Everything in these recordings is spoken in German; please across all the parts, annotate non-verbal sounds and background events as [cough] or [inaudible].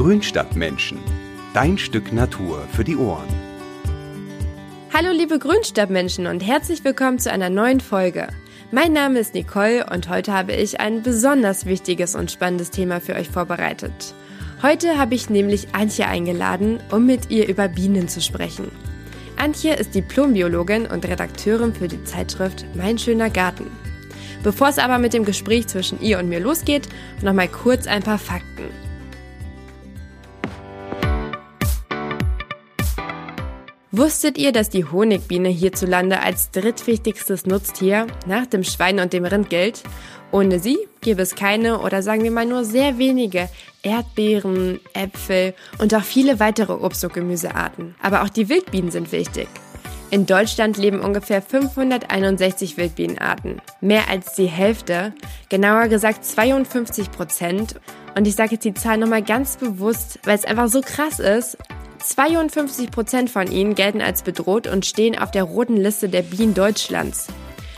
Grünstadtmenschen. Dein Stück Natur für die Ohren. Hallo liebe Grünstadtmenschen und herzlich willkommen zu einer neuen Folge. Mein Name ist Nicole und heute habe ich ein besonders wichtiges und spannendes Thema für euch vorbereitet. Heute habe ich nämlich Antje eingeladen, um mit ihr über Bienen zu sprechen. Antje ist Diplombiologin und Redakteurin für die Zeitschrift Mein schöner Garten. Bevor es aber mit dem Gespräch zwischen ihr und mir losgeht, nochmal kurz ein paar Fakten. Wusstet ihr, dass die Honigbiene hierzulande als drittwichtigstes Nutztier nach dem Schwein und dem Rind gilt? Ohne sie gäbe es keine oder sagen wir mal nur sehr wenige Erdbeeren, Äpfel und auch viele weitere Obst- und Gemüsearten. Aber auch die Wildbienen sind wichtig. In Deutschland leben ungefähr 561 Wildbienenarten. Mehr als die Hälfte, genauer gesagt 52 Prozent. Und ich sage jetzt die Zahl nochmal ganz bewusst, weil es einfach so krass ist. 52 Prozent von ihnen gelten als bedroht und stehen auf der roten Liste der Bienen Deutschlands.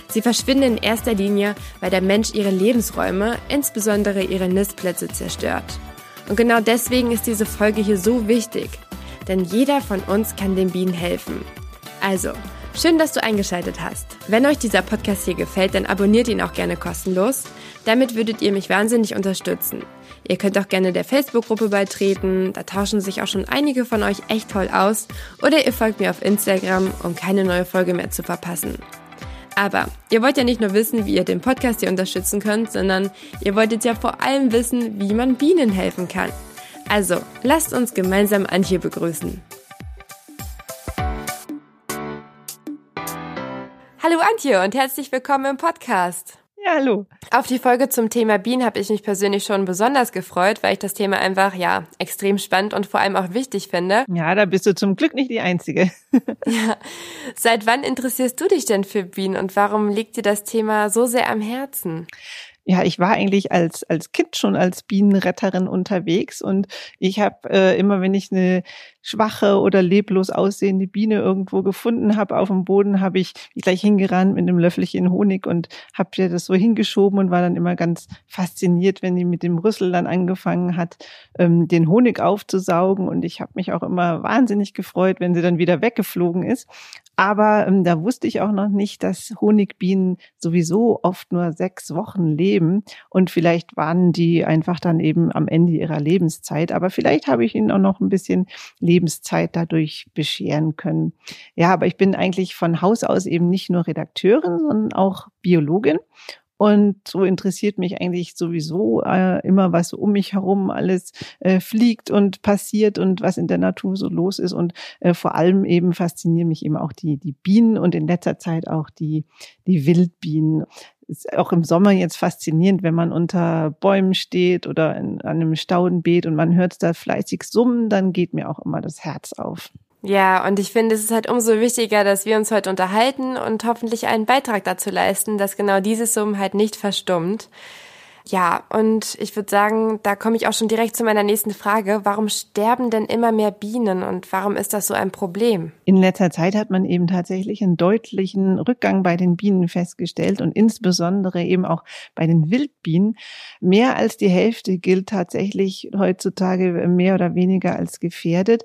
Sie verschwinden in erster Linie, weil der Mensch ihre Lebensräume, insbesondere ihre Nistplätze, zerstört. Und genau deswegen ist diese Folge hier so wichtig. Denn jeder von uns kann den Bienen helfen. Also, schön, dass du eingeschaltet hast. Wenn euch dieser Podcast hier gefällt, dann abonniert ihn auch gerne kostenlos. Damit würdet ihr mich wahnsinnig unterstützen. Ihr könnt auch gerne der Facebook-Gruppe beitreten, da tauschen sich auch schon einige von euch echt toll aus. Oder ihr folgt mir auf Instagram, um keine neue Folge mehr zu verpassen. Aber ihr wollt ja nicht nur wissen, wie ihr den Podcast hier unterstützen könnt, sondern ihr wolltet ja vor allem wissen, wie man Bienen helfen kann. Also, lasst uns gemeinsam Antje begrüßen. Hallo Antje und herzlich willkommen im Podcast. Ja, hallo. Auf die Folge zum Thema Bienen habe ich mich persönlich schon besonders gefreut, weil ich das Thema einfach, ja, extrem spannend und vor allem auch wichtig finde. Ja, da bist du zum Glück nicht die Einzige. [laughs] ja. Seit wann interessierst du dich denn für Bienen und warum liegt dir das Thema so sehr am Herzen? Ja, ich war eigentlich als als Kind schon als Bienenretterin unterwegs und ich habe äh, immer, wenn ich eine schwache oder leblos aussehende Biene irgendwo gefunden habe auf dem Boden, habe ich gleich hingerannt mit einem Löffelchen Honig und habe dir das so hingeschoben und war dann immer ganz fasziniert, wenn die mit dem Rüssel dann angefangen hat, ähm, den Honig aufzusaugen und ich habe mich auch immer wahnsinnig gefreut, wenn sie dann wieder weggeflogen ist. Aber ähm, da wusste ich auch noch nicht, dass Honigbienen sowieso oft nur sechs Wochen leben und vielleicht waren die einfach dann eben am Ende ihrer Lebenszeit. Aber vielleicht habe ich ihnen auch noch ein bisschen Lebenszeit dadurch bescheren können. Ja, aber ich bin eigentlich von Haus aus eben nicht nur Redakteurin, sondern auch Biologin und so interessiert mich eigentlich sowieso äh, immer, was um mich herum alles äh, fliegt und passiert und was in der Natur so los ist. Und äh, vor allem eben faszinieren mich eben auch die, die Bienen und in letzter Zeit auch die, die Wildbienen ist auch im Sommer jetzt faszinierend, wenn man unter Bäumen steht oder in, an einem Staudenbeet und man hört da fleißig summen, dann geht mir auch immer das Herz auf. Ja, und ich finde, es ist halt umso wichtiger, dass wir uns heute unterhalten und hoffentlich einen Beitrag dazu leisten, dass genau dieses Summen halt nicht verstummt. Ja, und ich würde sagen, da komme ich auch schon direkt zu meiner nächsten Frage. Warum sterben denn immer mehr Bienen und warum ist das so ein Problem? In letzter Zeit hat man eben tatsächlich einen deutlichen Rückgang bei den Bienen festgestellt und insbesondere eben auch bei den Wildbienen. Mehr als die Hälfte gilt tatsächlich heutzutage mehr oder weniger als gefährdet.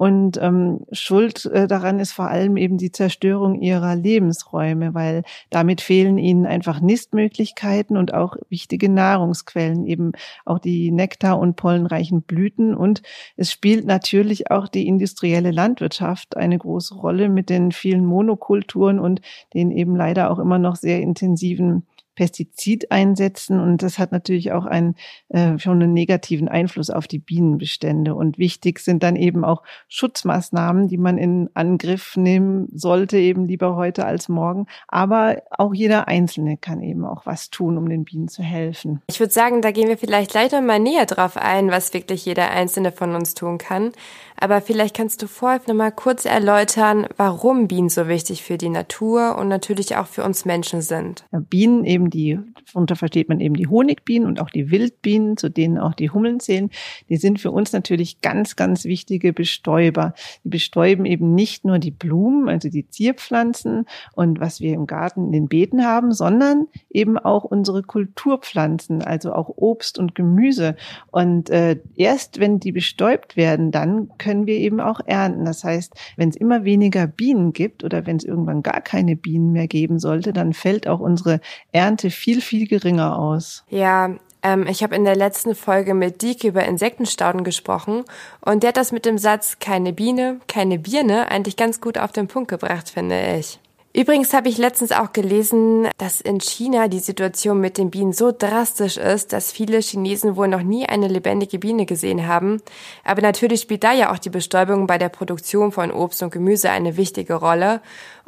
Und ähm, Schuld äh, daran ist vor allem eben die Zerstörung ihrer Lebensräume, weil damit fehlen ihnen einfach Nistmöglichkeiten und auch wichtige Nahrungsquellen, eben auch die nektar- und pollenreichen Blüten. Und es spielt natürlich auch die industrielle Landwirtschaft eine große Rolle mit den vielen Monokulturen und den eben leider auch immer noch sehr intensiven Pestizid einsetzen und das hat natürlich auch einen äh, schon einen negativen Einfluss auf die Bienenbestände. Und wichtig sind dann eben auch Schutzmaßnahmen, die man in Angriff nehmen sollte, eben lieber heute als morgen. Aber auch jeder Einzelne kann eben auch was tun, um den Bienen zu helfen. Ich würde sagen, da gehen wir vielleicht leider mal näher drauf ein, was wirklich jeder Einzelne von uns tun kann. Aber vielleicht kannst du vorher noch mal kurz erläutern, warum Bienen so wichtig für die Natur und natürlich auch für uns Menschen sind. Ja, Bienen eben die, darunter versteht man eben die Honigbienen und auch die Wildbienen, zu denen auch die Hummeln zählen. Die sind für uns natürlich ganz, ganz wichtige Bestäuber. Die bestäuben eben nicht nur die Blumen, also die Zierpflanzen und was wir im Garten in den Beeten haben, sondern eben auch unsere Kulturpflanzen, also auch Obst und Gemüse. Und äh, erst wenn die bestäubt werden, dann können wir eben auch ernten. Das heißt, wenn es immer weniger Bienen gibt oder wenn es irgendwann gar keine Bienen mehr geben sollte, dann fällt auch unsere Ernte viel, viel geringer aus. Ja, ähm, ich habe in der letzten Folge mit Dieke über Insektenstauden gesprochen und der hat das mit dem Satz keine Biene, keine Birne eigentlich ganz gut auf den Punkt gebracht, finde ich. Übrigens habe ich letztens auch gelesen, dass in China die Situation mit den Bienen so drastisch ist, dass viele Chinesen wohl noch nie eine lebendige Biene gesehen haben. Aber natürlich spielt da ja auch die Bestäubung bei der Produktion von Obst und Gemüse eine wichtige Rolle.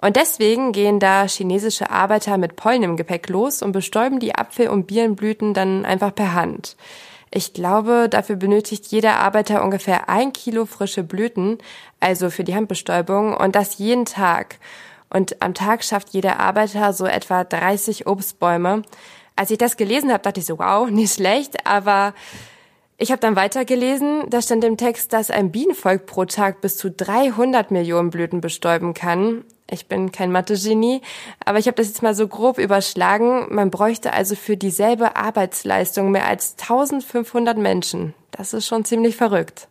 Und deswegen gehen da chinesische Arbeiter mit Pollen im Gepäck los und bestäuben die Apfel- und Birnenblüten dann einfach per Hand. Ich glaube, dafür benötigt jeder Arbeiter ungefähr ein Kilo frische Blüten, also für die Handbestäubung, und das jeden Tag. Und am Tag schafft jeder Arbeiter so etwa 30 Obstbäume. Als ich das gelesen habe, dachte ich so, wow, [laughs] nicht schlecht, aber ich habe dann weitergelesen, da stand im Text, dass ein Bienenvolk pro Tag bis zu 300 Millionen Blüten bestäuben kann. Ich bin kein Mathe-Genie, aber ich habe das jetzt mal so grob überschlagen. Man bräuchte also für dieselbe Arbeitsleistung mehr als 1500 Menschen. Das ist schon ziemlich verrückt.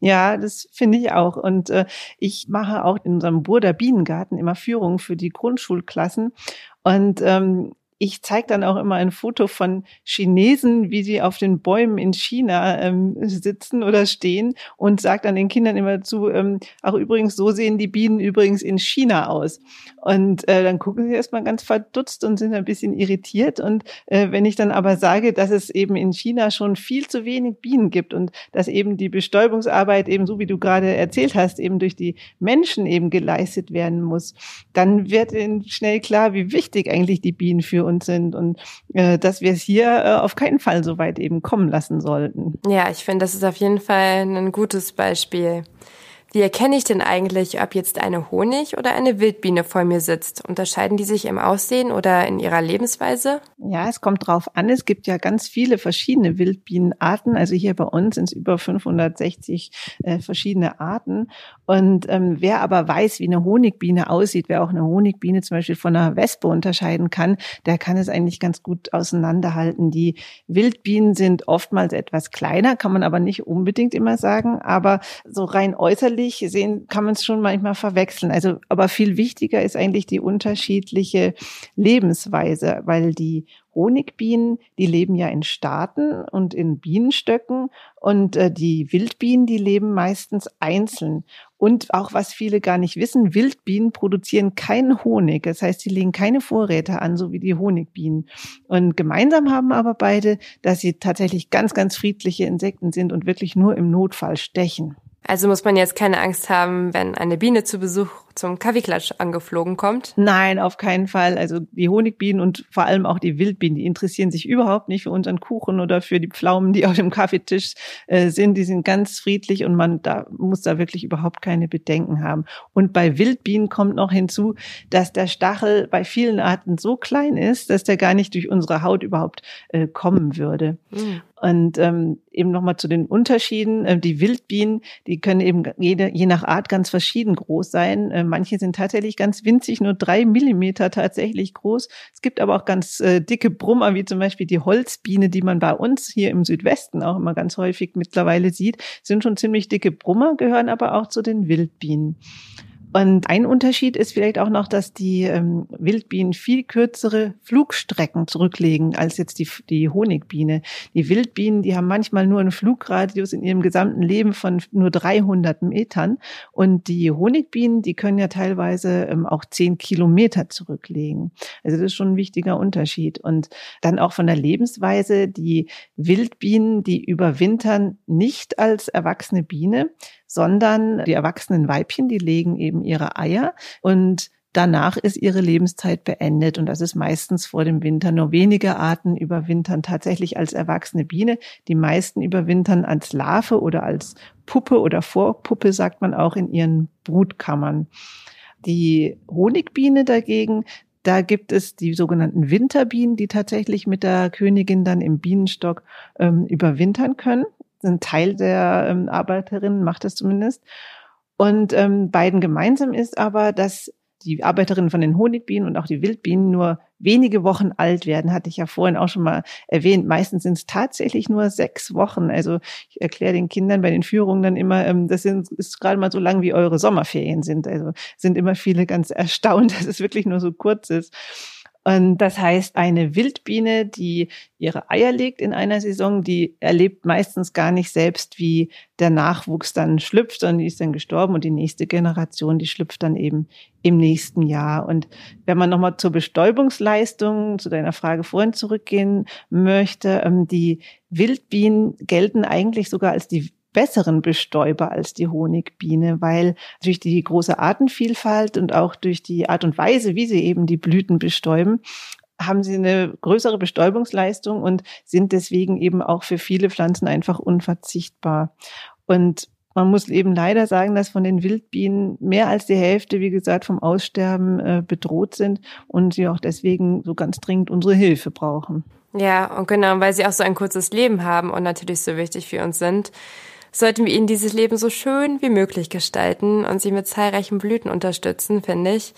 Ja, das finde ich auch. Und äh, ich mache auch in unserem Burda Bienengarten immer Führungen für die Grundschulklassen. Und ähm, ich zeige dann auch immer ein Foto von Chinesen, wie sie auf den Bäumen in China ähm, sitzen oder stehen und sage dann den Kindern immer zu, ähm, auch übrigens, so sehen die Bienen übrigens in China aus. Und äh, dann gucken sie erstmal ganz verdutzt und sind ein bisschen irritiert. Und äh, wenn ich dann aber sage, dass es eben in China schon viel zu wenig Bienen gibt und dass eben die Bestäubungsarbeit eben so, wie du gerade erzählt hast, eben durch die Menschen eben geleistet werden muss, dann wird ihnen schnell klar, wie wichtig eigentlich die Bienen für uns sind und äh, dass wir es hier äh, auf keinen Fall so weit eben kommen lassen sollten. Ja, ich finde, das ist auf jeden Fall ein gutes Beispiel. Wie erkenne ich denn eigentlich, ob jetzt eine Honig- oder eine Wildbiene vor mir sitzt? Unterscheiden die sich im Aussehen oder in ihrer Lebensweise? Ja, es kommt drauf an. Es gibt ja ganz viele verschiedene Wildbienenarten. Also hier bei uns sind es über 560 äh, verschiedene Arten. Und ähm, wer aber weiß, wie eine Honigbiene aussieht, wer auch eine Honigbiene zum Beispiel von einer Wespe unterscheiden kann, der kann es eigentlich ganz gut auseinanderhalten. Die Wildbienen sind oftmals etwas kleiner, kann man aber nicht unbedingt immer sagen. Aber so rein äußerlich ähnlich sehen, kann man es schon manchmal verwechseln. Also, aber viel wichtiger ist eigentlich die unterschiedliche Lebensweise, weil die Honigbienen, die leben ja in Staaten und in Bienenstöcken und äh, die Wildbienen, die leben meistens einzeln. Und auch was viele gar nicht wissen, Wildbienen produzieren keinen Honig. Das heißt, sie legen keine Vorräte an, so wie die Honigbienen. Und gemeinsam haben aber beide, dass sie tatsächlich ganz, ganz friedliche Insekten sind und wirklich nur im Notfall stechen. Also muss man jetzt keine Angst haben, wenn eine Biene zu Besuch zum Kaffeeklatsch angeflogen kommt? Nein, auf keinen Fall. Also die Honigbienen und vor allem auch die Wildbienen, die interessieren sich überhaupt nicht für unseren Kuchen oder für die Pflaumen, die [laughs] auf dem Kaffeetisch äh, sind. Die sind ganz friedlich und man da muss da wirklich überhaupt keine Bedenken haben. Und bei Wildbienen kommt noch hinzu, dass der Stachel bei vielen Arten so klein ist, dass der gar nicht durch unsere Haut überhaupt äh, kommen würde. Mhm. Und ähm, eben nochmal zu den Unterschieden. Äh, die Wildbienen, die können eben jede, je nach Art ganz verschieden groß sein. Äh, manche sind tatsächlich ganz winzig, nur drei Millimeter tatsächlich groß. Es gibt aber auch ganz äh, dicke Brummer, wie zum Beispiel die Holzbiene, die man bei uns hier im Südwesten auch immer ganz häufig mittlerweile sieht. Sind schon ziemlich dicke Brummer, gehören aber auch zu den Wildbienen. Und ein Unterschied ist vielleicht auch noch, dass die ähm, Wildbienen viel kürzere Flugstrecken zurücklegen als jetzt die, die Honigbiene. Die Wildbienen, die haben manchmal nur einen Flugradius in ihrem gesamten Leben von nur 300 Metern. Und die Honigbienen, die können ja teilweise ähm, auch 10 Kilometer zurücklegen. Also das ist schon ein wichtiger Unterschied. Und dann auch von der Lebensweise, die Wildbienen, die überwintern nicht als erwachsene Biene, sondern die erwachsenen Weibchen, die legen eben ihre Eier und Danach ist ihre Lebenszeit beendet und das ist meistens vor dem Winter. Nur wenige Arten überwintern tatsächlich als erwachsene Biene. Die meisten überwintern als Larve oder als Puppe oder Vorpuppe, sagt man auch, in ihren Brutkammern. Die Honigbiene dagegen, Da gibt es die sogenannten Winterbienen, die tatsächlich mit der Königin dann im Bienenstock ähm, überwintern können. Ein Teil der ähm, Arbeiterinnen macht das zumindest. Und ähm, beiden gemeinsam ist aber, dass die Arbeiterinnen von den Honigbienen und auch die Wildbienen nur wenige Wochen alt werden, hatte ich ja vorhin auch schon mal erwähnt. Meistens sind es tatsächlich nur sechs Wochen. Also ich erkläre den Kindern bei den Führungen dann immer, ähm, das sind, ist gerade mal so lang, wie eure Sommerferien sind. Also sind immer viele ganz erstaunt, [laughs] dass es wirklich nur so kurz ist. Und das heißt, eine Wildbiene, die ihre Eier legt in einer Saison, die erlebt meistens gar nicht selbst, wie der Nachwuchs dann schlüpft, sondern die ist dann gestorben und die nächste Generation, die schlüpft dann eben im nächsten Jahr. Und wenn man nochmal zur Bestäubungsleistung, zu deiner Frage vorhin zurückgehen möchte, ähm, die Wildbienen gelten eigentlich sogar als die besseren Bestäuber als die Honigbiene, weil durch die große Artenvielfalt und auch durch die Art und Weise, wie sie eben die Blüten bestäuben, haben sie eine größere Bestäubungsleistung und sind deswegen eben auch für viele Pflanzen einfach unverzichtbar. Und man muss eben leider sagen, dass von den Wildbienen mehr als die Hälfte, wie gesagt, vom Aussterben äh, bedroht sind und sie auch deswegen so ganz dringend unsere Hilfe brauchen. Ja, und genau, weil sie auch so ein kurzes Leben haben und natürlich so wichtig für uns sind sollten wir ihnen dieses Leben so schön wie möglich gestalten und sie mit zahlreichen Blüten unterstützen, finde ich.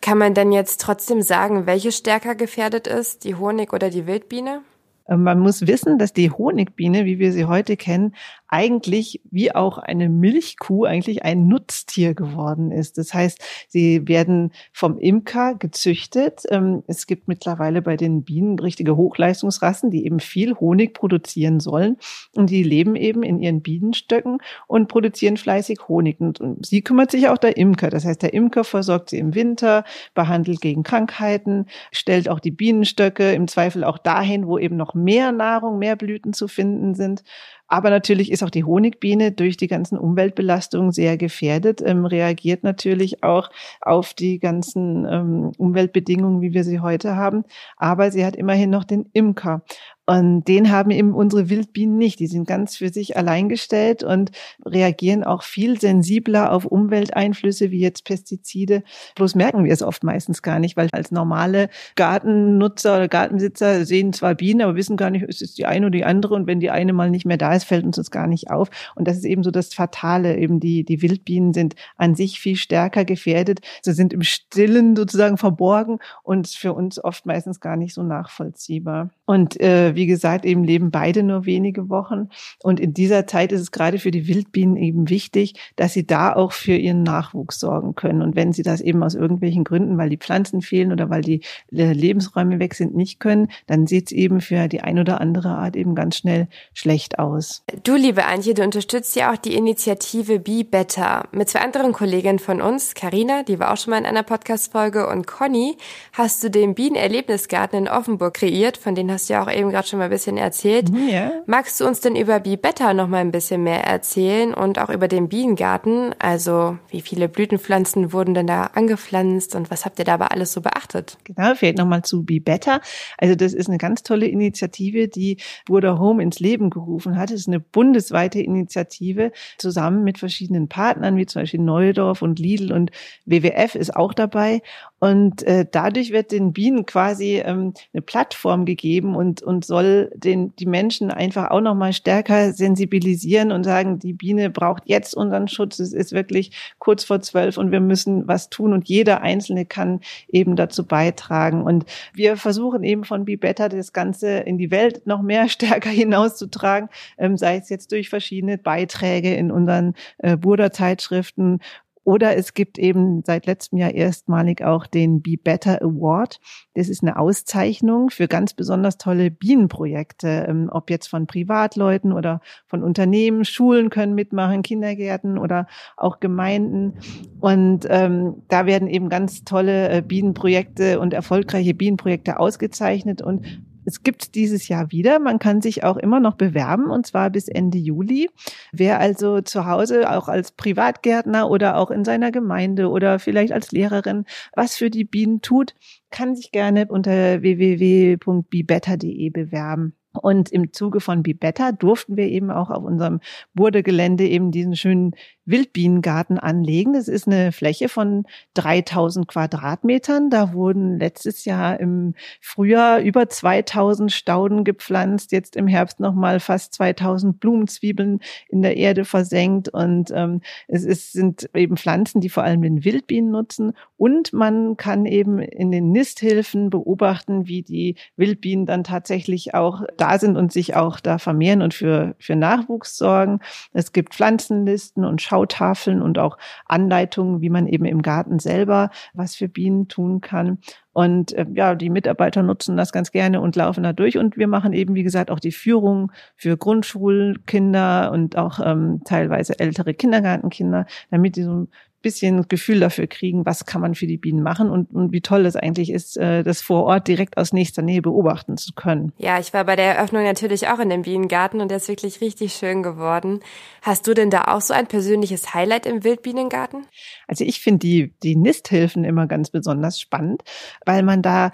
Kann man denn jetzt trotzdem sagen, welche stärker gefährdet ist, die Honig oder die Wildbiene? Äh, man muss wissen, dass die Honigbiene, wie wir sie heute kennen, eigentlich wie auch eine Milchkuh eigentlich ein Nutztier geworden ist. Das heißt, sie werden vom Imker gezüchtet. Ähm, es gibt mittlerweile bei den Bienen richtige Hochleistungsrassen, die eben viel Honig produzieren sollen. Und die leben eben in ihren Bienenstöcken und produzieren fleißig Honig. Und sie kümmert sich auch der Imker. Das heißt, der Imker versorgt sie im Winter, behandelt gegen Krankheiten, stellt auch die Bienenstöcke im Zweifel auch dahin, wo eben noch mehr Nahrung, mehr Blüten zu finden sind. Aber natürlich ist auch die Honigbiene durch die ganzen Umweltbelastungen sehr gefährdet, ähm, reagiert natürlich auch auf die ganzen ähm, Umweltbedingungen, wie wir sie heute haben. Aber sie hat immerhin noch den Imker. Und den haben eben unsere Wildbienen nicht. Die sind ganz für sich allein gestellt und reagieren auch viel sensibler auf Umwelteinflüsse wie jetzt Pestizide. Bloß merken wir es oft meistens gar nicht, weil als normale Gartennutzer oder Gartenbesitzer sehen zwar Bienen, aber wissen gar nicht, ist es die eine oder die andere. Und wenn die eine mal nicht mehr da ist, fällt uns das gar nicht auf. Und das ist eben so das Fatale. Eben die, die Wildbienen sind an sich viel stärker gefährdet. Sie sind im Stillen sozusagen verborgen und für uns oft meistens gar nicht so nachvollziehbar. Und äh, wie gesagt, eben leben beide nur wenige Wochen. Und in dieser Zeit ist es gerade für die Wildbienen eben wichtig, dass sie da auch für ihren Nachwuchs sorgen können. Und wenn sie das eben aus irgendwelchen Gründen, weil die Pflanzen fehlen oder weil die äh, Lebensräume weg sind, nicht können, dann sieht es eben für die ein oder andere Art eben ganz schnell schlecht aus. Du, liebe Antje, du unterstützt ja auch die Initiative Be Better. Mit zwei anderen Kolleginnen von uns, Karina, die war auch schon mal in einer Podcast-Folge, und Conny, hast du den Bienenerlebnisgarten in Offenburg kreiert, von denen hast ja auch eben gerade schon mal ein bisschen erzählt. Mhm, ja. Magst du uns denn über Bee Better noch mal ein bisschen mehr erzählen und auch über den Bienengarten? Also, wie viele Blütenpflanzen wurden denn da angepflanzt und was habt ihr dabei alles so beachtet? Genau, vielleicht noch mal zu Bee Better. Also, das ist eine ganz tolle Initiative, die Burda Home ins Leben gerufen hat. Es ist eine bundesweite Initiative zusammen mit verschiedenen Partnern, wie zum Beispiel Neudorf und Lidl und WWF ist auch dabei. Und äh, dadurch wird den Bienen quasi ähm, eine Plattform gegeben und, und soll den, die Menschen einfach auch nochmal stärker sensibilisieren und sagen, die Biene braucht jetzt unseren Schutz. Es ist wirklich kurz vor zwölf und wir müssen was tun und jeder Einzelne kann eben dazu beitragen. Und wir versuchen eben von Be Better das Ganze in die Welt noch mehr [laughs] stärker hinauszutragen, ähm, sei es jetzt durch verschiedene Beiträge in unseren äh, Burda-Zeitschriften oder es gibt eben seit letztem Jahr erstmalig auch den Be Better Award. Das ist eine Auszeichnung für ganz besonders tolle Bienenprojekte, ähm, ob jetzt von Privatleuten oder von Unternehmen. Schulen können mitmachen, Kindergärten oder auch Gemeinden. Und ähm, da werden eben ganz tolle äh, Bienenprojekte und erfolgreiche Bienenprojekte ausgezeichnet. Und es gibt dieses Jahr wieder. Man kann sich auch immer noch bewerben und zwar bis Ende Juli. Wer also zu Hause auch als Privatgärtner oder auch in seiner Gemeinde oder vielleicht als Lehrerin was für die Bienen tut, kann sich gerne unter www.bebetter.de bewerben. Und im Zuge von Be Better durften wir eben auch auf unserem Burdegelände eben diesen schönen Wildbienengarten anlegen. Das ist eine Fläche von 3000 Quadratmetern. Da wurden letztes Jahr im Frühjahr über 2000 Stauden gepflanzt, jetzt im Herbst nochmal fast 2000 Blumenzwiebeln in der Erde versenkt. Und ähm, es ist, sind eben Pflanzen, die vor allem den Wildbienen nutzen. Und man kann eben in den Nisthilfen beobachten, wie die Wildbienen dann tatsächlich auch da sind und sich auch da vermehren und für, für Nachwuchs sorgen. Es gibt Pflanzenlisten und Schau Schautafeln und auch Anleitungen, wie man eben im Garten selber was für Bienen tun kann. Und äh, ja, die Mitarbeiter nutzen das ganz gerne und laufen da durch. Und wir machen eben, wie gesagt, auch die Führung für Grundschulkinder und auch ähm, teilweise ältere Kindergartenkinder, damit die so ein bisschen Gefühl dafür kriegen, was kann man für die Bienen machen und, und wie toll es eigentlich ist, äh, das vor Ort direkt aus nächster Nähe beobachten zu können. Ja, ich war bei der Eröffnung natürlich auch in dem Bienengarten und der ist wirklich richtig schön geworden. Hast du denn da auch so ein persönliches Highlight im Wildbienengarten? Also ich finde die, die Nisthilfen immer ganz besonders spannend, weil man da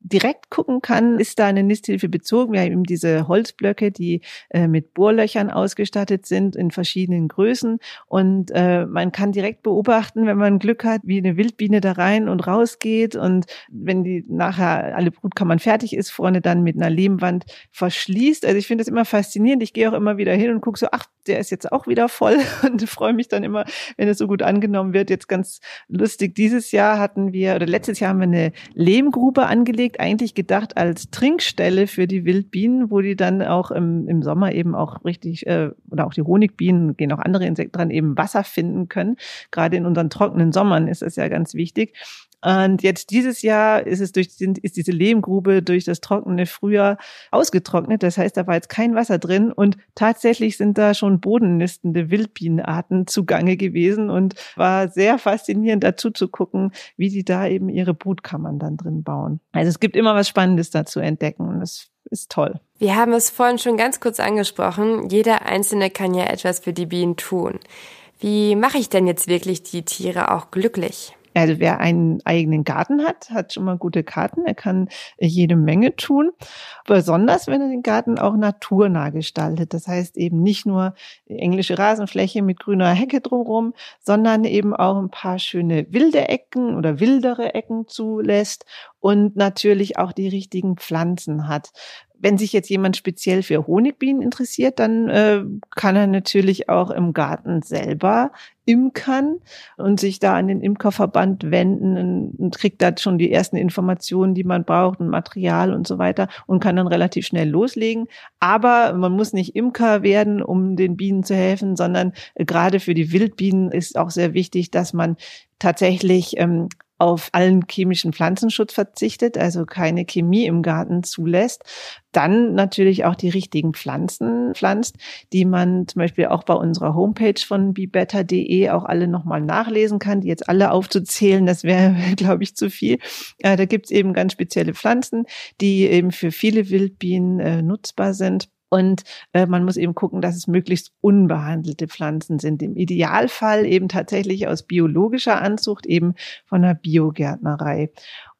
direkt gucken kann, ist da eine Nisthilfe bezogen. Wir haben eben diese Holzblöcke, die äh, mit Bohrlöchern ausgestattet sind in verschiedenen Größen. Und äh, man kann direkt beobachten, wenn man Glück hat, wie eine Wildbiene da rein und raus geht. Und wenn die nachher alle Brutkammern fertig ist, vorne dann mit einer Lehmwand verschließt. Also ich finde das immer faszinierend. Ich gehe auch immer wieder hin und gucke so, ach, der ist jetzt auch wieder voll [laughs] und freue mich dann immer, wenn es so gut angenommen wird. Jetzt ganz lustig. Dieses Jahr hatten wir, oder letztes Jahr haben wir eine Lehmgrube angelegt eigentlich gedacht als Trinkstelle für die Wildbienen, wo die dann auch im, im Sommer eben auch richtig, äh, oder auch die Honigbienen, gehen auch andere Insekten dran, eben Wasser finden können. Gerade in unseren trockenen Sommern ist das ja ganz wichtig. Und jetzt dieses Jahr ist es durch, ist diese Lehmgrube durch das trockene Frühjahr ausgetrocknet. Das heißt, da war jetzt kein Wasser drin und tatsächlich sind da schon bodennistende Wildbienenarten zugange gewesen und war sehr faszinierend dazu zu gucken, wie die da eben ihre Brutkammern dann drin bauen. Also es gibt immer was Spannendes da zu entdecken und das ist toll. Wir haben es vorhin schon ganz kurz angesprochen. Jeder Einzelne kann ja etwas für die Bienen tun. Wie mache ich denn jetzt wirklich die Tiere auch glücklich? Also wer einen eigenen Garten hat, hat schon mal gute Karten. Er kann jede Menge tun. Besonders, wenn er den Garten auch naturnah gestaltet. Das heißt eben nicht nur englische Rasenfläche mit grüner Hecke drumherum, sondern eben auch ein paar schöne wilde Ecken oder wildere Ecken zulässt und natürlich auch die richtigen Pflanzen hat wenn sich jetzt jemand speziell für Honigbienen interessiert, dann äh, kann er natürlich auch im Garten selber imkern und sich da an den Imkerverband wenden und, kriegt da schon die ersten Informationen, die man braucht und Material und so weiter und kann dann relativ schnell loslegen. Aber man muss nicht Imker werden, um den Bienen zu helfen, sondern äh, gerade für die Wildbienen ist auch sehr wichtig, dass man tatsächlich ähm, auf allen chemischen Pflanzenschutz verzichtet, also keine Chemie im Garten zulässt, dann natürlich auch die richtigen Pflanzen pflanzt, die man zum Beispiel auch bei unserer Homepage von bebetter.de auch alle nochmal nachlesen kann, die jetzt alle aufzuzählen, das wäre, [laughs] glaube ich, zu viel. Äh, da gibt's eben ganz spezielle Pflanzen, die eben für viele Wildbienen äh, nutzbar sind. Und äh, man muss eben gucken, dass es möglichst unbehandelte Pflanzen sind. Im Idealfall eben tatsächlich aus biologischer Anzucht, eben von der Biogärtnerei.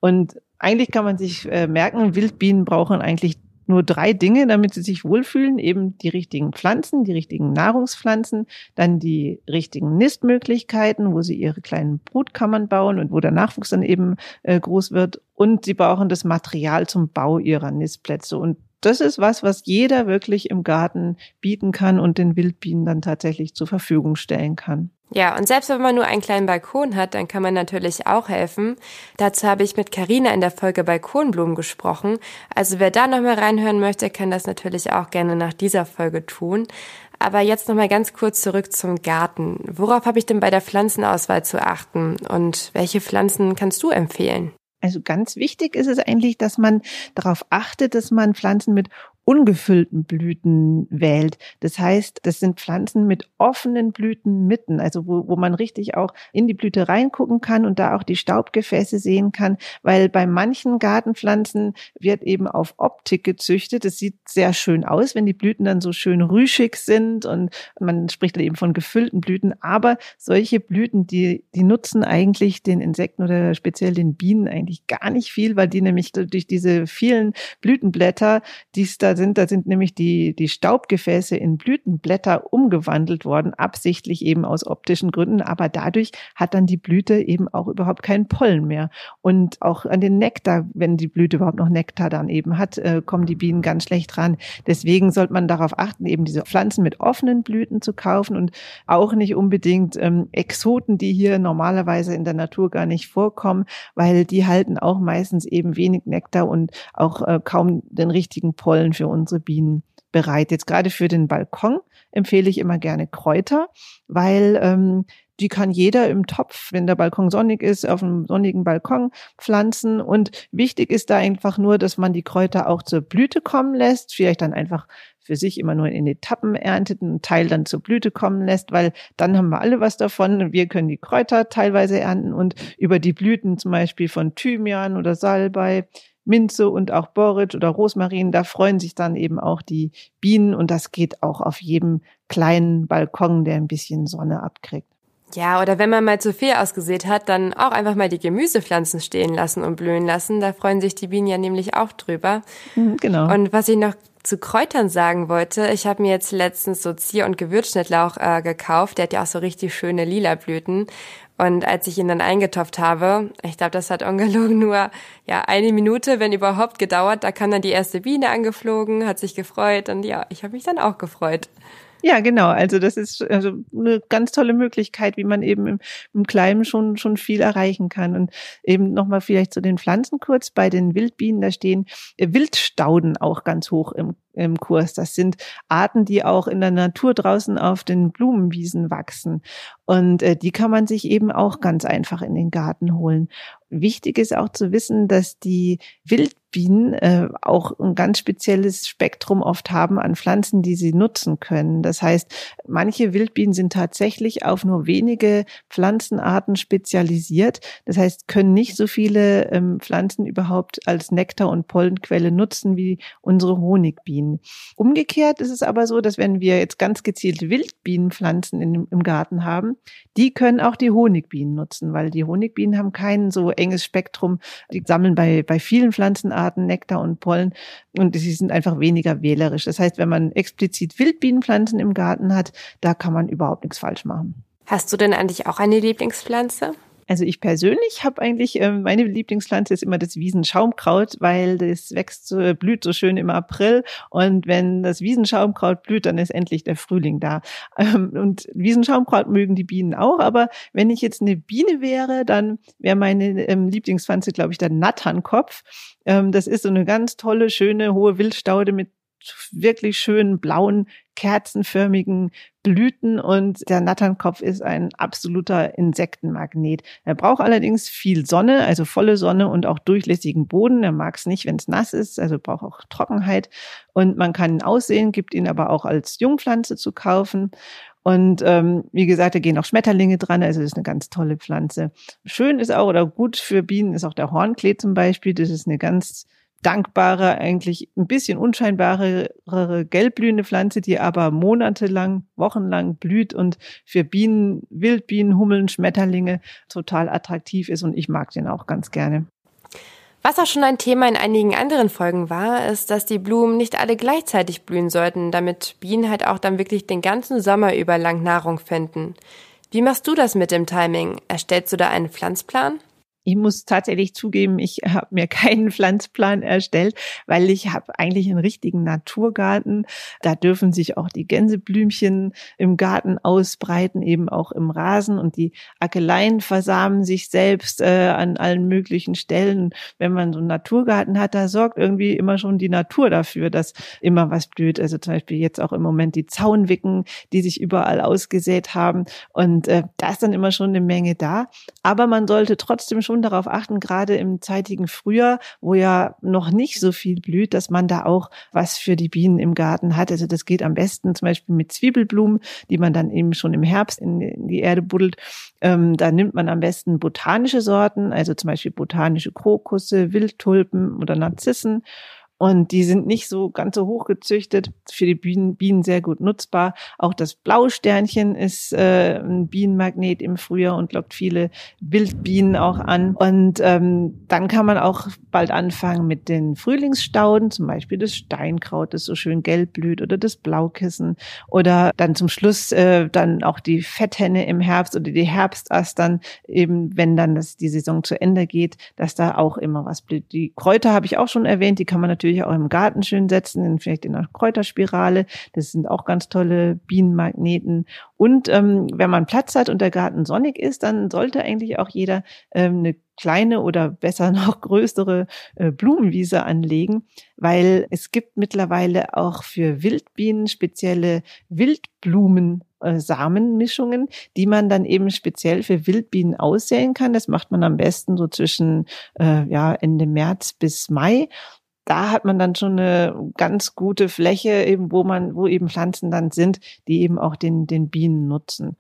Und eigentlich kann man sich äh, merken, Wildbienen brauchen eigentlich nur drei Dinge, damit sie sich wohlfühlen. Eben die richtigen Pflanzen, die richtigen Nahrungspflanzen, dann die richtigen Nistmöglichkeiten, wo sie ihre kleinen Brutkammern bauen und wo der Nachwuchs dann eben äh, groß wird. Und sie brauchen das Material zum Bau ihrer Nistplätze. Und das ist was, was jeder wirklich im Garten bieten kann und den Wildbienen dann tatsächlich zur Verfügung stellen kann. Ja, und selbst wenn man nur einen kleinen Balkon hat, dann kann man natürlich auch helfen. Dazu habe ich mit Karina in der Folge Balkonblumen gesprochen. Also wer da nochmal reinhören möchte, kann das natürlich auch gerne nach dieser Folge tun. Aber jetzt nochmal ganz kurz zurück zum Garten. Worauf habe ich denn bei der Pflanzenauswahl zu achten und welche Pflanzen kannst du empfehlen? Also ganz wichtig ist es eigentlich, dass man darauf achtet, dass man Pflanzen mit ungefüllten Blüten wählt. Das heißt, das sind Pflanzen mit offenen Blütenmitten, also wo, wo man richtig auch in die Blüte reingucken kann und da auch die Staubgefäße sehen kann, weil bei manchen Gartenpflanzen wird eben auf Optik gezüchtet. Das sieht sehr schön aus, wenn die Blüten dann so schön rüschig sind und man spricht eben von gefüllten Blüten. Aber solche Blüten, die, die nutzen eigentlich den Insekten oder speziell den Bienen eigentlich gar nicht viel, weil die nämlich durch diese vielen Blütenblätter, die es da sind. Da sind nämlich die, die Staubgefäße in Blütenblätter umgewandelt worden, absichtlich eben aus optischen Gründen. Aber dadurch hat dann die Blüte eben auch überhaupt keinen Pollen mehr. Und auch an den Nektar, wenn die Blüte überhaupt noch Nektar dann eben hat, äh, kommen die Bienen ganz schlecht ran. Deswegen sollte man darauf achten, eben diese Pflanzen mit offenen Blüten zu kaufen und auch nicht unbedingt ähm, Exoten, die hier normalerweise in der Natur gar nicht vorkommen, weil die halten auch meistens eben wenig Nektar und auch äh, kaum den richtigen Pollen für unsere Bienen bereit. Jetzt gerade für den Balkon empfehle ich immer gerne Kräuter, weil ähm, die kann jeder im Topf, wenn der Balkon sonnig ist, auf einem sonnigen Balkon pflanzen. Und wichtig ist da einfach nur, dass man die Kräuter auch zur Blüte kommen lässt. Vielleicht dann einfach für sich immer nur in Etappen erntet, einen Teil dann zur Blüte kommen lässt, weil dann haben wir alle was davon. Wir können die Kräuter teilweise ernten und über die Blüten zum Beispiel von Thymian oder Salbei Minze und auch Borage oder Rosmarin, da freuen sich dann eben auch die Bienen und das geht auch auf jedem kleinen Balkon, der ein bisschen Sonne abkriegt. Ja, oder wenn man mal zu viel ausgesät hat, dann auch einfach mal die Gemüsepflanzen stehen lassen und blühen lassen. Da freuen sich die Bienen ja nämlich auch drüber. Mhm, genau. Und was ich noch zu Kräutern sagen wollte, ich habe mir jetzt letztens so Zier- und Gewürzschnittlauch äh, gekauft. Der hat ja auch so richtig schöne lila Blüten. Und als ich ihn dann eingetopft habe, ich glaube, das hat ungelogen nur ja eine Minute, wenn überhaupt, gedauert. Da kam dann die erste Biene angeflogen, hat sich gefreut und ja, ich habe mich dann auch gefreut. Ja, genau. Also das ist also eine ganz tolle Möglichkeit, wie man eben im, im Kleinen schon schon viel erreichen kann. Und eben nochmal vielleicht zu den Pflanzen kurz. Bei den Wildbienen, da stehen Wildstauden auch ganz hoch im im Kurs. Das sind Arten, die auch in der Natur draußen auf den Blumenwiesen wachsen. Und äh, die kann man sich eben auch ganz einfach in den Garten holen. Wichtig ist auch zu wissen, dass die Wildbienen äh, auch ein ganz spezielles Spektrum oft haben an Pflanzen, die sie nutzen können. Das heißt, manche Wildbienen sind tatsächlich auf nur wenige Pflanzenarten spezialisiert. Das heißt, können nicht so viele ähm, Pflanzen überhaupt als Nektar- und Pollenquelle nutzen wie unsere Honigbienen. Bienen. Umgekehrt ist es aber so, dass wenn wir jetzt ganz gezielt Wildbienenpflanzen in, im Garten haben, die können auch die Honigbienen nutzen, weil die Honigbienen haben kein so enges Spektrum. Die sammeln bei, bei vielen Pflanzenarten Nektar und Pollen und sie sind einfach weniger wählerisch. Das heißt, wenn man explizit Wildbienenpflanzen im Garten hat, da kann man überhaupt nichts falsch machen. Hast du denn eigentlich auch eine Lieblingspflanze? Also ich persönlich habe eigentlich, äh, meine Lieblingspflanze ist immer das Wiesenschaumkraut, weil das wächst, so, blüht so schön im April und wenn das Wiesenschaumkraut blüht, dann ist endlich der Frühling da. [laughs] Ähm, und Wiesenschaumkraut mögen die Bienen auch, aber wenn ich jetzt eine Biene wäre, dann wäre meine ähm, Lieblingspflanze, glaube ich, der Natternkopf. Ähm, das ist so eine ganz tolle, schöne, hohe Wildstaude mit wirklich schönen blauen kerzenförmigen Blüten und der Natternkopf ist ein absoluter Insektenmagnet. Er braucht allerdings viel Sonne, also volle Sonne und auch durchlässigen Boden. Er mag es nicht, wenn es nass ist, also braucht auch Trockenheit. Und man kann ihn aussehen, gibt ihn aber auch als Jungpflanze zu kaufen. Und ähm, wie gesagt, da gehen auch Schmetterlinge dran, also das ist eine ganz tolle Pflanze. Schön ist auch oder gut für Bienen ist auch der Hornklee zum Beispiel. Das ist eine ganz dankbare, eigentlich ein bisschen unscheinbare gelbblühende Pflanze, die aber monatelang, wochenlang blüht und für Bienen, Wildbienen, Hummeln, Schmetterlinge total attraktiv ist und ich mag den auch ganz gerne. Was auch schon ein Thema in einigen anderen Folgen war, ist, dass die Blumen nicht alle gleichzeitig blühen sollten, damit Bienen halt auch dann wirklich den ganzen Sommer über lang Nahrung finden. Wie machst du das mit dem Timing? Erstellst du da einen Pflanzplan? Ich muss tatsächlich zugeben, ich habe mir [laughs] keinen Pflanzplan erstellt, weil ich habe eigentlich einen richtigen Naturgarten. Da dürfen sich auch die Gänseblümchen im Garten ausbreiten, eben auch im Rasen und die Akeleien versamen sich selbst äh, an allen möglichen Stellen. Wenn man so einen Naturgarten hat, da sorgt irgendwie immer schon die Natur dafür, dass immer was blüht. Also zum Beispiel jetzt auch im Moment die Zaunwicken, die sich überall ausgesät haben und äh, da ist dann immer schon eine Menge da. Aber man sollte trotzdem schon schon darauf achten, gerade im zeitigen Frühjahr, wo ja noch nicht so viel blüht, dass man da auch was für die Bienen im Garten hat. Also das geht am besten zum Beispiel mit Zwiebelblumen, die man dann eben schon im Herbst in, die Erde buddelt. Ähm, da nimmt man am besten botanische Sorten, also zum Beispiel botanische Krokusse, Wildtulpen oder Narzissen Und die sind nicht so ganz so hoch gezüchtet, für die Bienen, Bienen sehr gut nutzbar. Auch das Blausternchen ist äh, ein Bienenmagnet im Frühjahr und lockt viele Wildbienen auch an. Und ähm, dann kann man auch bald anfangen mit den Frühlingsstauden, zum Beispiel das Steinkraut, das so schön gelb blüht, oder das Blaukissen. Oder dann zum Schluss äh, dann auch die Fetthenne im Herbst oder die Herbstastern, eben wenn dann das, die Saison zu Ende geht, dass da auch immer was blüht. Die Kräuter habe ich auch schon erwähnt, die kann man natürlich auch im Garten schön setzen, in, vielleicht in einer Kräuterspirale. Das sind auch ganz tolle Bienenmagneten. Und ähm, wenn man Platz hat und der Garten sonnig ist, dann sollte eigentlich auch jeder ähm, eine kleine oder besser [laughs] noch größere äh, Blumenwiese anlegen, weil es gibt mittlerweile auch für Wildbienen spezielle Wildblumen Samenmischungen, die man dann eben speziell für Wildbienen aussäen kann. Das macht man am besten so zwischen äh, ja, Ende März bis Mai da hat man dann schon eine ganz gute Fläche, eben wo man, wo eben Pflanzen dann sind, die eben auch den, den Bienen nutzen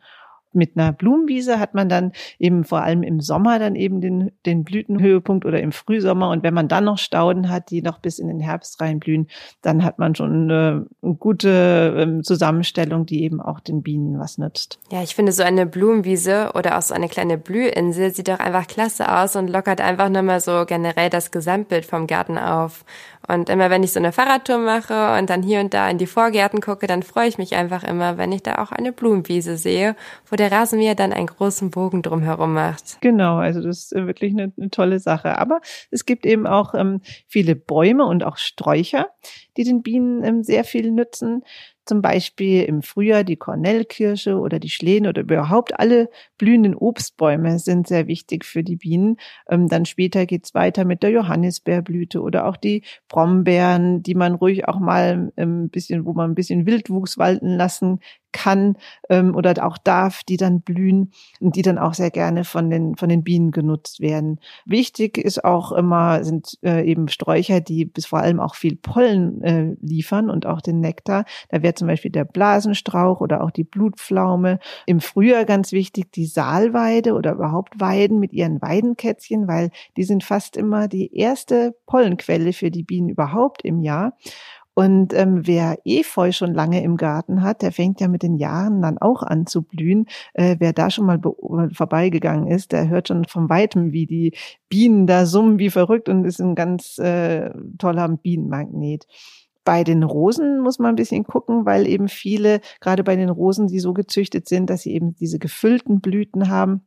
mit einer Blumenwiese hat man dann eben vor allem im Sommer dann eben den, den Blütenhöhepunkt oder im Frühsommer. Und wenn man dann noch Stauden hat, die noch bis in den Herbst reinblühen, dann hat man schon eine, eine gute ähm, Zusammenstellung, die eben auch den Bienen was nützt. Ja, ich finde so eine Blumenwiese oder auch so eine kleine Blühinsel sieht doch einfach klasse aus und lockert einfach nochmal so generell das Gesamtbild vom Garten auf. Und immer wenn ich so eine Fahrradtour mache und dann hier und da in die Vorgärten gucke, dann freue ich mich einfach immer, wenn ich da auch eine Blumenwiese sehe, wo der Rasenmäher dann einen großen Bogen drumherum macht. Genau, also das ist wirklich eine, eine tolle Sache. Aber es gibt eben auch ähm, viele Bäume und auch Sträucher, die den Bienen ähm, sehr viel nützen zum Beispiel im Frühjahr die Kornellkirsche oder die Schläne oder überhaupt alle blühenden Obstbäume sind sehr wichtig für die Bienen. Ähm, dann später geht's weiter mit der Johannisbeerblüte oder auch die Brombeeren, die man ruhig auch mal ein ähm, bisschen, wo man ein bisschen Wildwuchs walten lassen kann ähm, oder auch darf, die dann blühen und die dann auch sehr gerne von den von den Bienen genutzt werden. Wichtig ist auch immer sind äh, eben Sträucher, die bis vor allem auch viel Pollen äh, liefern und auch den Nektar. Da wäre zum Beispiel der Blasenstrauch oder auch die Blutpflaume. Im Frühjahr ganz wichtig die Saalweide oder überhaupt Weiden mit ihren Weidenkätzchen, weil die sind fast immer die erste Pollenquelle für die Bienen überhaupt im Jahr. Und ähm, wer Efeu schon lange im Garten hat, der fängt ja mit den Jahren dann auch an zu blühen. Äh, wer da schon mal vorbeigegangen ist, der hört schon von weitem, wie die Bienen da summen wie verrückt und ist ein ganz äh, toller Bienenmagnet. Bei den Rosen muss man ein bisschen gucken, weil eben viele, gerade bei den Rosen, die so gezüchtet sind, dass sie eben diese gefüllten Blüten haben,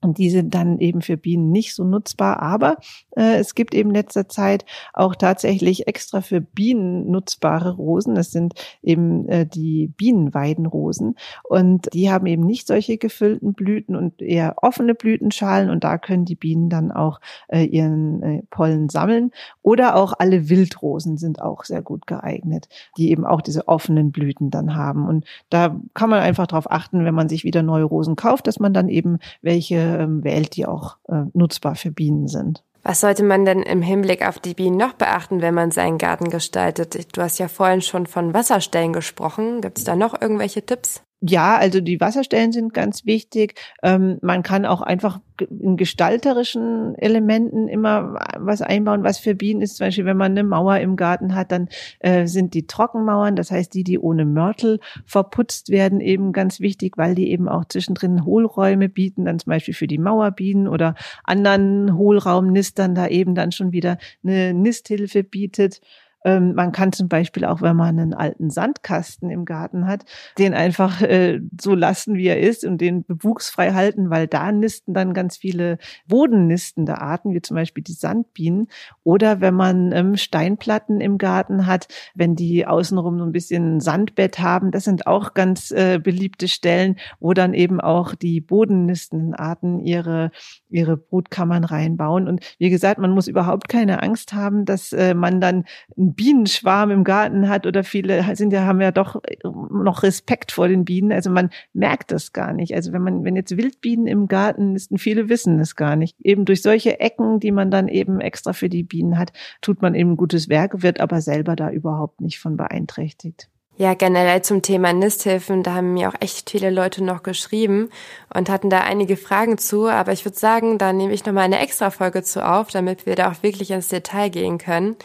und die sind dann eben für Bienen nicht so nutzbar. Aber äh, es gibt eben in letzter Zeit auch tatsächlich extra für Bienen nutzbare Rosen. Das sind eben äh, die Bienenweidenrosen. Und die haben eben nicht solche gefüllten Blüten und eher offene Blütenschalen. Und da können die Bienen dann auch äh, ihren äh, Pollen sammeln. Oder auch alle Wildrosen sind auch sehr gut geeignet, die eben auch diese offenen Blüten dann haben. Und da kann man einfach darauf achten, wenn man sich wieder neue Rosen kauft, dass man dann eben welche ähm, die auch äh, nutzbar für Bienen sind. Was sollte man denn im Hinblick auf die Bienen noch beachten, wenn man seinen Garten gestaltet? Du hast ja vorhin schon von Wasserstellen gesprochen. Gibt es da noch irgendwelche Tipps? Ja, also die Wasserstellen sind ganz wichtig. Ähm, man kann auch einfach in gestalterischen Elementen immer was einbauen, was für Bienen ist. Zum Beispiel, wenn man eine Mauer im Garten hat, dann äh, sind die Trockenmauern, das heißt die, die ohne Mörtel verputzt werden, eben ganz wichtig, weil die eben auch zwischendrin Hohlräume bieten, dann zum Beispiel für die Mauerbienen oder anderen Hohlraumnistern da eben dann schon wieder eine Nisthilfe bietet. Ähm, man kann zum Beispiel auch, wenn man einen alten Sandkasten im Garten hat, den einfach äh, so lassen, wie er ist und den bewuchsfrei halten, weil da nisten dann ganz viele bodennistende Arten, wie zum Beispiel die Sandbienen. Oder wenn man ähm, Steinplatten im Garten hat, wenn die außenrum so ein bisschen Sandbett haben, das sind auch ganz äh, beliebte Stellen, wo dann eben auch die bodennistenden Arten ihre, ihre Brutkammern reinbauen. Und wie gesagt, man muss überhaupt keine Angst haben, dass äh, man dann einen Bienenschwarm im Garten hat oder viele sind ja, haben ja doch noch Respekt vor den Bienen. Also man merkt das gar nicht. Also wenn man, wenn jetzt Wildbienen im Garten ist, viele wissen es gar nicht. Eben durch solche Ecken, die man dann eben extra für die Bienen hat, tut man eben gutes Werk, wird aber selber da überhaupt nicht von beeinträchtigt. Ja, generell zum Thema Nisthilfen, da haben mir auch echt viele Leute noch geschrieben und hatten da einige Fragen zu, aber ich würde sagen, da nehme ich nochmal eine extra Folge zu auf, damit wir da auch wirklich ins Detail gehen können.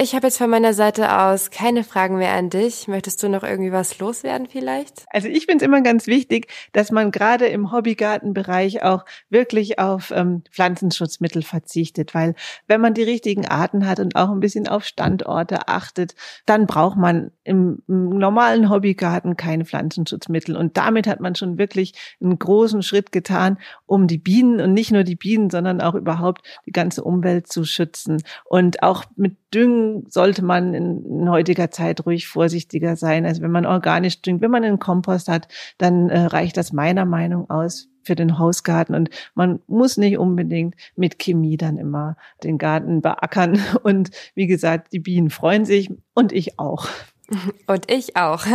Ich habe jetzt von meiner Seite aus keine Fragen mehr an dich. Möchtest du noch irgendwie was loswerden vielleicht? Also ich finde es immer ganz wichtig, dass man gerade im Hobbygartenbereich auch wirklich auf ähm, Pflanzenschutzmittel verzichtet, weil wenn man die richtigen Arten hat und auch ein bisschen auf Standorte achtet, dann braucht man im, im normalen Hobbygarten keine Pflanzenschutzmittel. Und damit hat man schon wirklich einen großen Schritt getan, um die Bienen und nicht nur die Bienen, sondern auch überhaupt die ganze Umwelt zu schützen. Und auch mit Düngen sollte man in, in, heutiger Zeit ruhig vorsichtiger sein. Also wenn man organisch düngt, wenn man einen Kompost hat, dann äh, reicht das meiner Meinung aus für den Hausgarten und man muss nicht unbedingt mit Chemie dann immer den Garten beackern. [laughs] Und wie gesagt, die Bienen freuen sich und ich auch. [laughs] Und ich auch.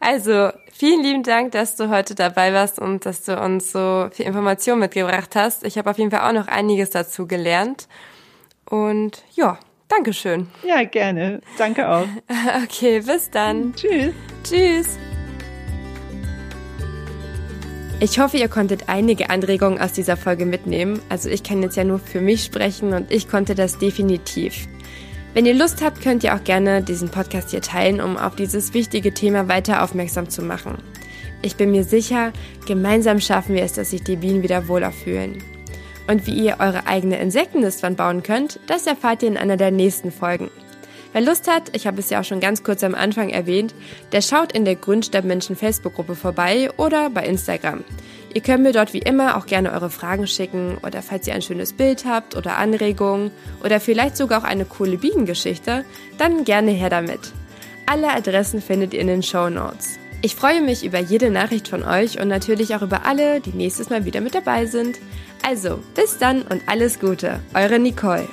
Also, vielen lieben Dank, dass du heute dabei warst und dass du uns so viel Information mitgebracht hast. Ich habe auf jeden Fall auch noch einiges dazu gelernt. Und ja, Dankeschön. Ja, gerne. Danke auch. [laughs] Okay, bis dann. Tschüss. Tschüss. Ich hoffe, ihr konntet einige Anregungen aus dieser Folge mitnehmen. Also ich kann jetzt ja nur für mich sprechen und ich konnte das definitiv. Wenn ihr Lust habt, könnt ihr auch gerne diesen Podcast hier teilen, um auf dieses wichtige Thema weiter aufmerksam zu machen. Ich bin mir sicher, gemeinsam schaffen wir es, dass sich die Bienen wieder wohler fühlen. Und wie ihr eure eigene Insektennistwand bauen könnt, das erfahrt ihr in einer der nächsten Folgen. Wer Lust hat, ich habe es ja auch schon ganz kurz am Anfang erwähnt, der schaut in der Grundstadtmenschen Facebook-Gruppe vorbei oder bei Instagram. Ihr könnt mir dort wie immer auch gerne eure Fragen schicken oder falls ihr ein schönes Bild habt oder Anregungen oder vielleicht sogar auch eine coole Bienengeschichte, dann gerne her damit. Alle Adressen findet ihr in den Show Notes. Ich freue mich über jede Nachricht von euch und natürlich auch über alle, die nächstes Mal wieder mit dabei sind. Also, bis dann und alles Gute, eure Nicole.